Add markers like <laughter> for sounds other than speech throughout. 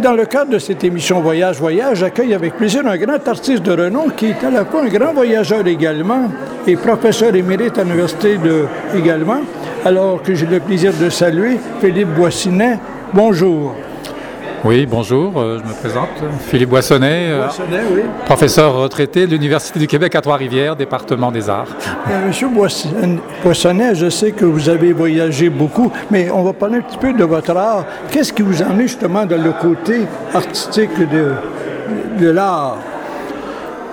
dans le cadre de cette émission Voyage, Voyage, j'accueille avec plaisir un grand artiste de renom qui est à la fois un grand voyageur également et professeur émérite à l'université également, alors que j'ai le plaisir de saluer Philippe Boissinet. Bonjour. Oui, bonjour, euh, je me présente. Philippe Boissonnet, euh, professeur retraité de l'Université du Québec à Trois-Rivières, département des arts. Euh, Monsieur Boissonnet, je sais que vous avez voyagé beaucoup, mais on va parler un petit peu de votre art. Qu'est-ce qui vous emmène justement dans le côté artistique de, de l'art?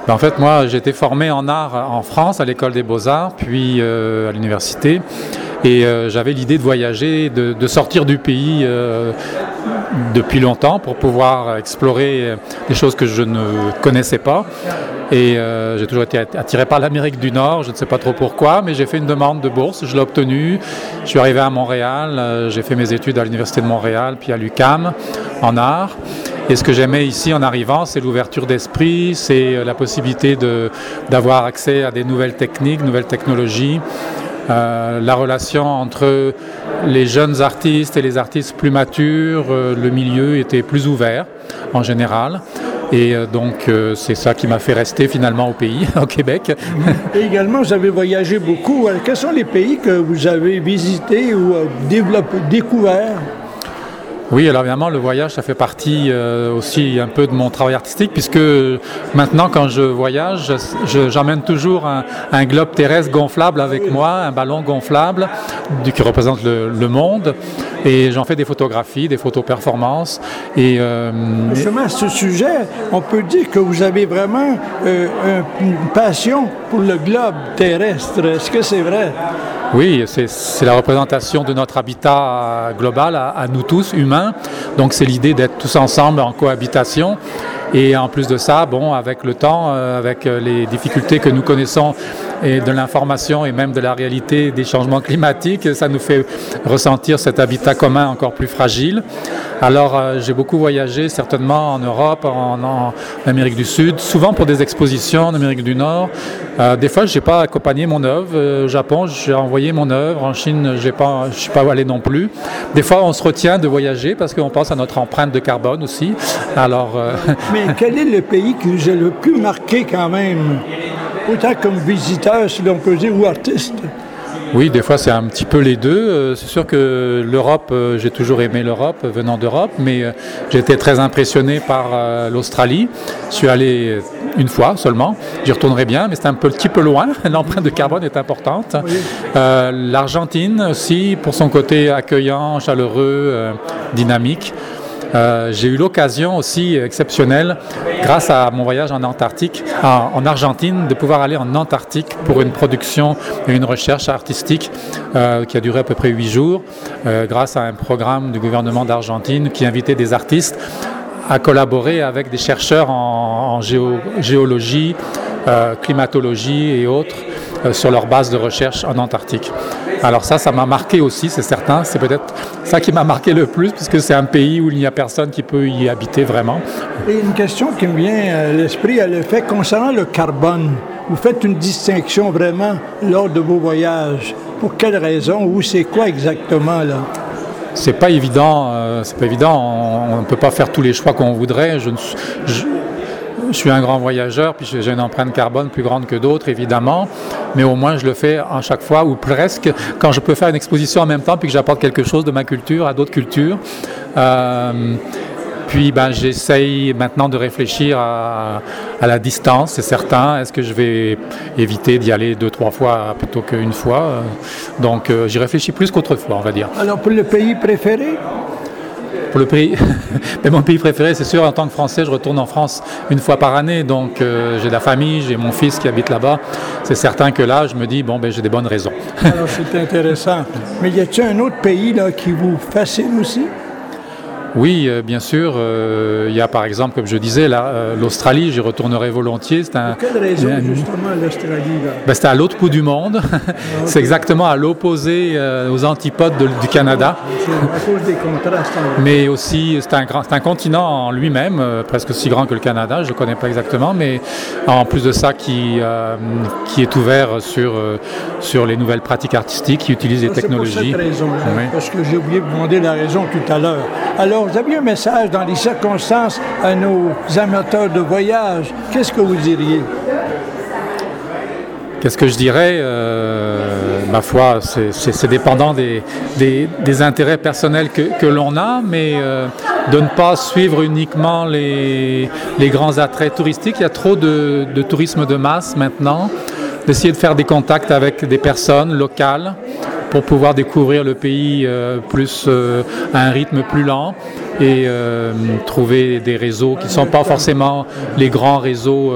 Ben, en fait, moi, j'ai été formé en art en France, à l'École des beaux-arts, puis à l'université. Et j'avais l'idée de voyager, de, sortir du pays depuis longtemps pour pouvoir explorer des choses que je ne connaissais pas. Et euh, j'ai toujours été attiré par l'Amérique du Nord, je ne sais pas trop pourquoi, mais j'ai fait une demande de bourse, je l'ai obtenue. Je suis arrivé à Montréal, euh, j'ai fait mes études à l'Université de Montréal, puis à l'UCAM en art. Et ce que j'aimais ici en arrivant, c'est l'ouverture d'esprit, c'est euh, la possibilité d'avoir accès à des nouvelles techniques, nouvelles technologies. Euh, la relation entre les jeunes artistes et les artistes plus matures, euh, le milieu était plus ouvert en général. Et euh, donc, c'est ça qui m'a fait rester finalement au pays, <laughs> au Québec. Et également, vous avez voyagé beaucoup. Quels sont les pays que vous avez visités ou découverts oui, alors évidemment, le voyage, ça fait partie euh, aussi un peu de mon travail artistique, puisque maintenant, quand je voyage, j'emmène toujours un, globe terrestre gonflable avec moi, un ballon gonflable du, qui représente le, monde, et j'en fais des photographies, des photos performances. Et, euh, Justement, à ce sujet, on peut dire que vous avez vraiment euh, une passion pour le globe terrestre. Est-ce que c'est vrai? Oui, c'est la représentation de notre habitat global à, nous tous, humains. Donc c'est l'idée d'être tous ensemble en cohabitation. Et en plus de ça, bon, avec le temps, euh, avec euh, les difficultés que nous connaissons et de l'information et même de la réalité des changements climatiques, ça nous fait ressentir cet habitat commun encore plus fragile. Alors euh, j'ai beaucoup voyagé certainement en Europe, en, Amérique du Sud, souvent pour des expositions en Amérique du Nord. Euh, des fois, je n'ai pas accompagné mon œuvre. Euh, au Japon, j'ai envoyé mon œuvre. En Chine, je ne suis pas allé non plus. Des fois, on se retient de voyager parce qu'on pense à notre empreinte de carbone aussi. Alors, <laughs> Mais quel est le pays qui vous a le plus marqué quand même, autant comme visiteur, si l'on peut dire, ou artiste? Oui, des fois c'est un petit peu les deux. Euh, c'est sûr que l'Europe, euh, j'ai toujours aimé l'Europe venant d'Europe, mais euh, j'ai été très impressionné par l'Australie. Je suis allé une fois seulement. J'y retournerai bien, mais c'est un petit peu loin. <laughs> L'empreinte de carbone est importante. L'Argentine aussi, pour son côté accueillant, chaleureux, dynamique. Euh, j'ai eu l'occasion aussi exceptionnelle, grâce à mon voyage en Antarctique, en, Argentine, de pouvoir aller en Antarctique pour une production et une recherche artistique euh, qui a duré à peu près huit jours, euh, grâce à un programme du gouvernement d'Argentine qui invitait des artistes à collaborer avec des chercheurs en, géologie, climatologie et autres sur leur base de recherche en Antarctique. Alors ça, ça m'a marqué aussi, c'est certain. C'est peut-être ça qui m'a marqué le plus, puisque c'est un pays où il n'y a personne qui peut y habiter vraiment. Et une question qui me vient à l'esprit, elle est fait concernant le carbone. Vous faites une distinction vraiment lors de vos voyages. Pour quelle raison ou c'est quoi exactement là? C'est pas évident, euh, c'est pas évident. On ne peut pas faire tous les choix qu'on voudrait. Je, je, je suis un grand voyageur, puis j'ai une empreinte carbone plus grande que d'autres, évidemment, mais au moins je le fais à chaque fois, ou presque, quand je peux faire une exposition en même temps, puis que j'apporte quelque chose de ma culture à d'autres cultures. Euh, puis ben, j'essaye maintenant de réfléchir à, la distance, c'est certain. Est-ce que je vais éviter d'y aller deux, trois fois plutôt qu'une fois? Donc euh, j'y réfléchis plus qu'autrefois, on va dire. Alors pour le pays préféré? Pour le pays, <laughs> mais mon pays préféré, c'est sûr, en tant que Français, je retourne en France une fois par année, donc euh, j'ai la famille, j'ai mon fils qui habite là-bas. C'est certain que là, je me dis, bon, ben, j'ai des bonnes raisons. Alors, c'est intéressant. Mais y a-t-il un autre pays là, qui vous fascine aussi? Oui, euh, bien sûr. Euh, il y a par exemple, comme je disais, euh, l'Australie, j'y retournerai volontiers. C'est un, quelle raison justement l'Australie ben, C'est à l'autre bout du monde. Ah, <laughs> c'est exactement à l'opposé, aux antipodes du Canada. à cause des contrastes. Mais aussi, c'est un, un continent en lui-même, presque aussi grand que le Canada, je ne connais pas exactement, mais en plus de ça, qui, qui est ouvert sur, sur les nouvelles pratiques artistiques, qui utilisent les technologies. Pour cette raison, parce que j'ai oublié de demander la raison tout à l'heure. Alors, vous aviez un message dans les circonstances à nos amateurs de voyage. Qu'est-ce que vous diriez? Qu'est-ce que je dirais? Euh, Ma foi, c'est dépendant des, des, intérêts personnels que, que l'on a, mais euh, de ne pas suivre uniquement les, les, grands attraits touristiques. Il y a trop de, de tourisme de masse maintenant, d'essayer de faire des contacts avec des personnes locales pour pouvoir découvrir le pays euh, plus euh, à un rythme plus lent et euh, trouver des réseaux qui ne sont pas forcément les grands réseaux.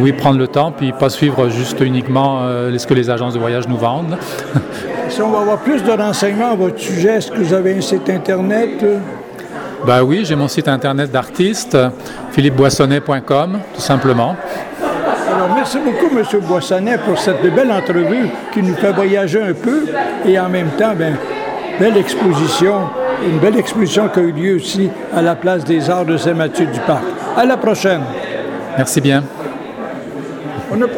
oui, prendre le temps, puis pas suivre juste uniquement ce que les agences de voyage nous vendent. <laughs> si on va avoir plus de renseignements à votre sujet, est-ce que vous avez un site Internet? Ben oui, j'ai mon site Internet d'artiste, philippeboissonnet.com, tout simplement. Alors, merci beaucoup, M. Boissonnet, pour cette belle entrevue qui nous fait voyager un peu et en même temps, ben, belle exposition, une belle exposition qui a eu lieu aussi à la place des Arts de Saint-Mathieu du Parc. À la prochaine. Merci bien.